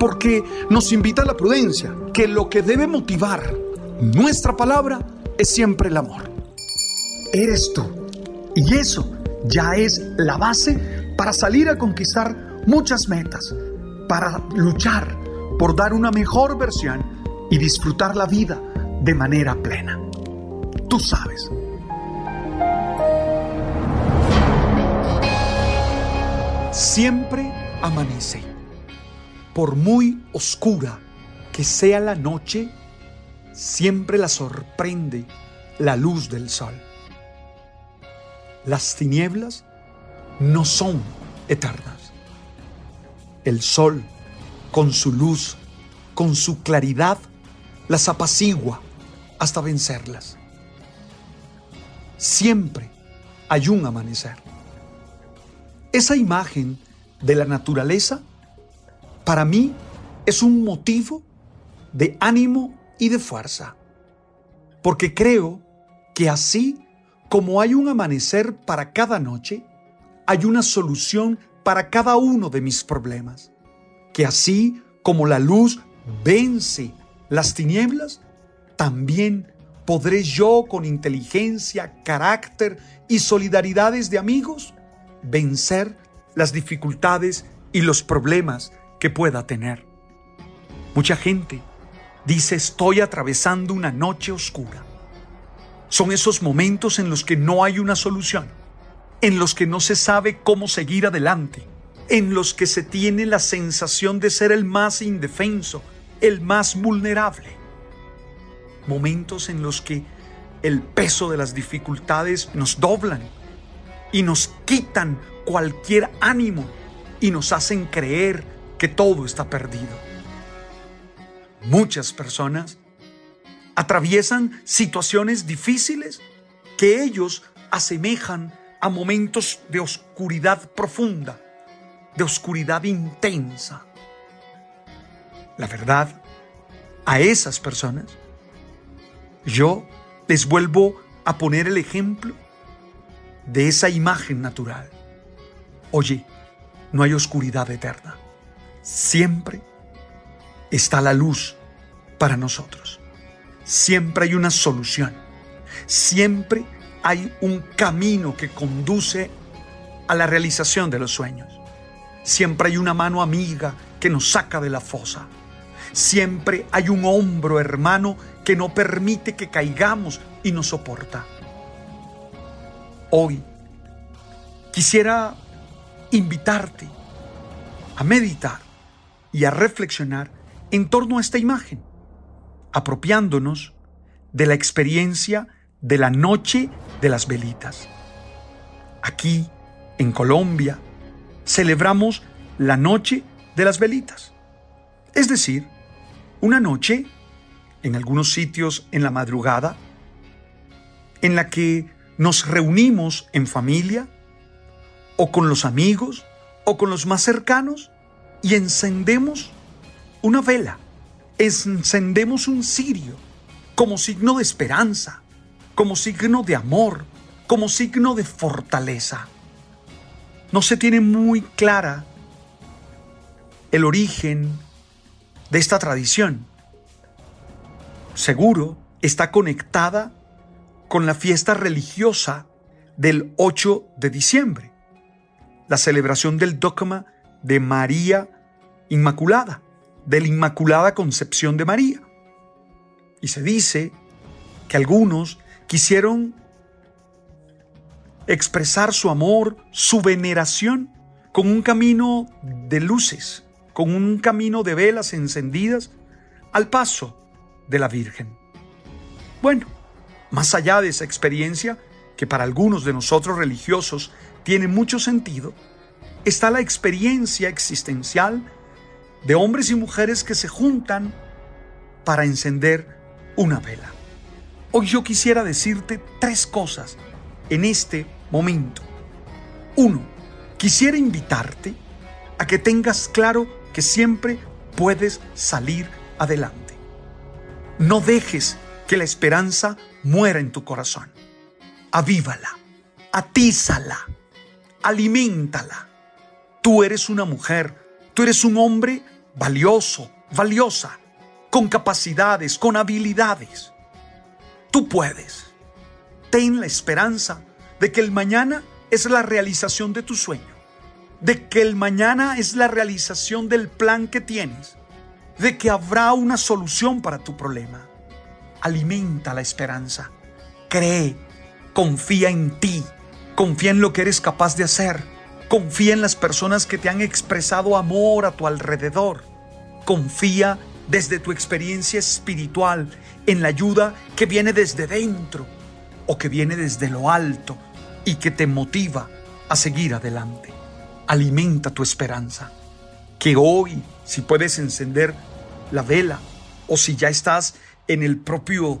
porque nos invita a la prudencia, que lo que debe motivar nuestra palabra es siempre el amor. Eres tú. Y eso ya es la base para salir a conquistar muchas metas, para luchar por dar una mejor versión y disfrutar la vida de manera plena. Tú sabes. Siempre amanece. Por muy oscura que sea la noche, siempre la sorprende la luz del sol. Las tinieblas no son eternas. El sol, con su luz, con su claridad, las apacigua hasta vencerlas. Siempre hay un amanecer. Esa imagen de la naturaleza, para mí, es un motivo de ánimo y de fuerza. Porque creo que así como hay un amanecer para cada noche, hay una solución para cada uno de mis problemas. Que así como la luz vence las tinieblas, también podré yo con inteligencia, carácter y solidaridades de amigos vencer las dificultades y los problemas que pueda tener. Mucha gente dice estoy atravesando una noche oscura. Son esos momentos en los que no hay una solución, en los que no se sabe cómo seguir adelante, en los que se tiene la sensación de ser el más indefenso, el más vulnerable. Momentos en los que el peso de las dificultades nos doblan y nos quitan cualquier ánimo y nos hacen creer que todo está perdido. Muchas personas atraviesan situaciones difíciles que ellos asemejan a momentos de oscuridad profunda, de oscuridad intensa. La verdad, a esas personas, yo les vuelvo a poner el ejemplo de esa imagen natural. Oye, no hay oscuridad eterna. Siempre está la luz para nosotros. Siempre hay una solución. Siempre hay un camino que conduce a la realización de los sueños. Siempre hay una mano amiga que nos saca de la fosa. Siempre hay un hombro hermano que no permite que caigamos y nos soporta. Hoy quisiera invitarte a meditar y a reflexionar en torno a esta imagen, apropiándonos de la experiencia de la noche de las velitas. Aquí, en Colombia, celebramos la noche de las velitas. Es decir, una noche, en algunos sitios en la madrugada, en la que nos reunimos en familia, o con los amigos, o con los más cercanos, y encendemos una vela, encendemos un cirio, como signo de esperanza, como signo de amor, como signo de fortaleza. No se tiene muy clara el origen de esta tradición. Seguro está conectada con la fiesta religiosa del 8 de diciembre, la celebración del dogma de María Inmaculada, de la Inmaculada Concepción de María. Y se dice que algunos quisieron expresar su amor, su veneración, con un camino de luces, con un camino de velas encendidas al paso de la Virgen. Bueno, Más allá de esa experiencia, que para algunos de nosotros religiosos tiene mucho sentido, está la experiencia existencial de hombres y mujeres que se juntan para encender una vela. Hoy yo quisiera decirte tres cosas en este momento. Uno, quisiera invitarte a que tengas claro que siempre puedes salir adelante. No dejes que la esperanza muera en tu corazón. Avívala, atízala, aliméntala. Tú eres una mujer, tú eres un hombre valioso, valiosa, con capacidades, con habilidades. Tú puedes. Ten la esperanza de que el mañana es la realización de tu sueño, de que el mañana es la realización del plan que tienes, de que habrá una solución para tu problema. Alimenta la esperanza, cree, confía en ti, confía en lo que eres capaz de hacer, confía en las personas que te han expresado amor a tu alrededor, confía desde tu experiencia espiritual en la ayuda que viene desde dentro o que viene desde lo alto y que te motiva a seguir adelante. Alimenta tu esperanza. Que hoy, si puedes encender la vela o si ya estás en el propio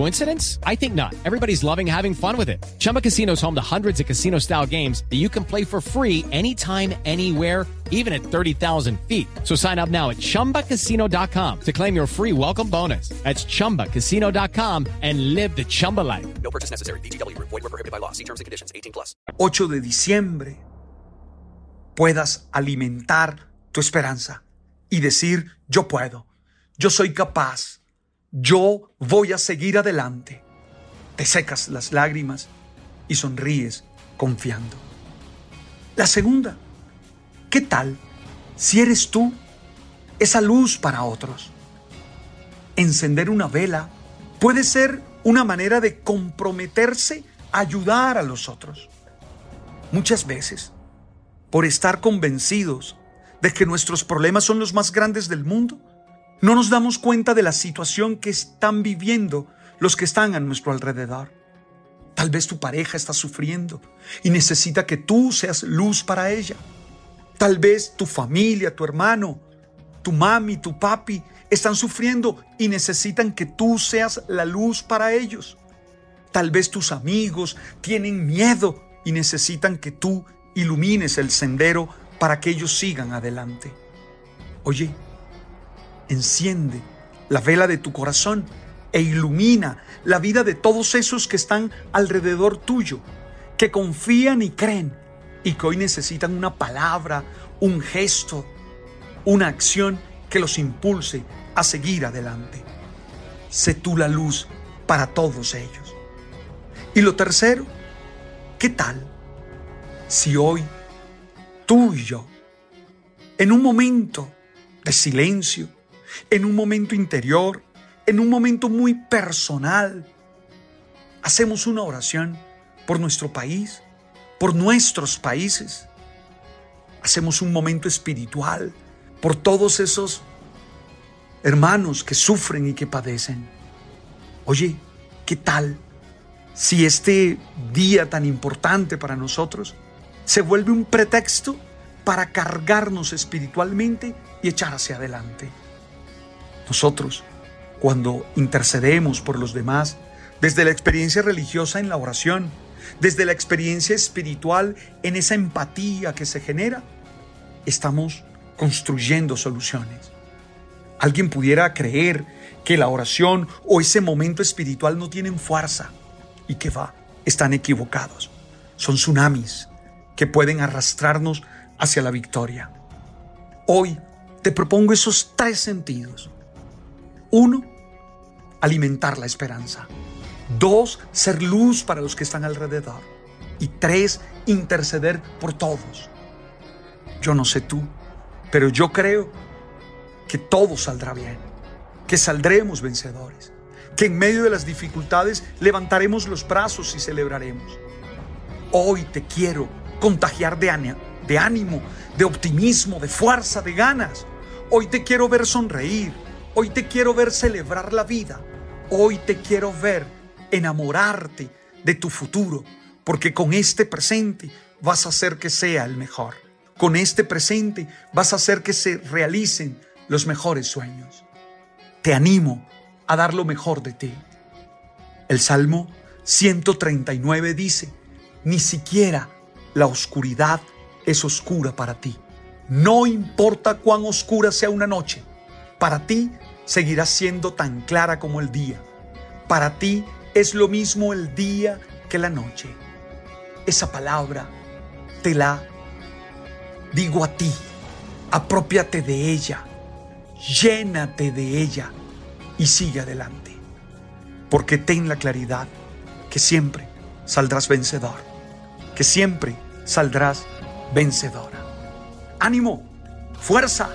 Coincidence? I think not. Everybody's loving having fun with it. Chumba Casino is home to hundreds of casino style games that you can play for free anytime, anywhere, even at 30,000 feet. So sign up now at chumbacasino.com to claim your free welcome bonus. That's chumbacasino.com and live the Chumba life. No purchase necessary. VGW Group. Void were prohibited by law. See terms and conditions. 18 plus. 8 de diciembre puedas alimentar tu esperanza y decir, yo puedo, yo soy capaz, yo voy a seguir adelante. Te secas las lágrimas y sonríes confiando. La segunda, ¿qué tal si eres tú esa luz para otros? Encender una vela puede ser una manera de comprometerse a ayudar a los otros. Muchas veces, por estar convencidos de que nuestros problemas son los más grandes del mundo, no nos damos cuenta de la situación que están viviendo los que están a nuestro alrededor. Tal vez tu pareja está sufriendo y necesita que tú seas luz para ella. Tal vez tu familia, tu hermano, tu mami, tu papi están sufriendo y necesitan que tú seas la luz para ellos. Tal vez tus amigos tienen miedo y necesitan que tú ilumines el sendero para que ellos sigan adelante. Oye, enciende la vela de tu corazón e ilumina la vida de todos esos que están alrededor tuyo, que confían y creen y que hoy necesitan una palabra, un gesto, una acción que los impulse a seguir adelante. Sé tú la luz para todos ellos. Y lo tercero, ¿qué tal si hoy tú y yo, en un momento de silencio, en un momento interior, en un momento muy personal, hacemos una oración por nuestro país, por nuestros países, hacemos un momento espiritual por todos esos hermanos que sufren y que padecen. Oye, ¿qué tal si este día tan importante para nosotros se vuelve un pretexto para cargarnos espiritualmente y echar hacia adelante? Nosotros, cuando intercedemos por los demás, desde la experiencia religiosa en la oración, desde la experiencia espiritual en esa empatía que se genera, estamos construyendo soluciones. Alguien pudiera creer que la oración o ese momento espiritual no tienen fuerza y que va, están equivocados. Son tsunamis que pueden arrastrarnos hacia la victoria. Hoy te propongo esos tres sentidos. Uno, alimentar la esperanza. Dos, ser luz para los que están alrededor. Y tres, interceder por todos. Yo no sé tú, pero yo creo que todo saldrá bien, que saldremos vencedores, que en medio de las dificultades levantaremos los brazos y celebraremos. Hoy te quiero contagiar de ánimo, de optimismo, de fuerza, de ganas. Hoy te quiero ver sonreír. Hoy te quiero ver celebrar la vida. Hoy te quiero ver enamorarte de tu futuro, porque con este presente vas a hacer que sea el mejor. Con este presente vas a hacer que se realicen los mejores sueños. Te animo a dar lo mejor de ti. El Salmo 139 dice, ni siquiera la oscuridad es oscura para ti. No importa cuán oscura sea una noche, para ti seguirá siendo tan clara como el día. Para ti es lo mismo el día que la noche. Esa palabra te la digo a ti. Apropiate de ella, llénate de ella y sigue adelante. Porque ten la claridad que siempre saldrás vencedor, que siempre saldrás vencedora. Ánimo, fuerza.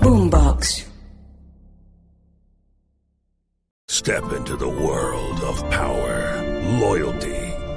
Boombox. Step into the world of power, loyalty,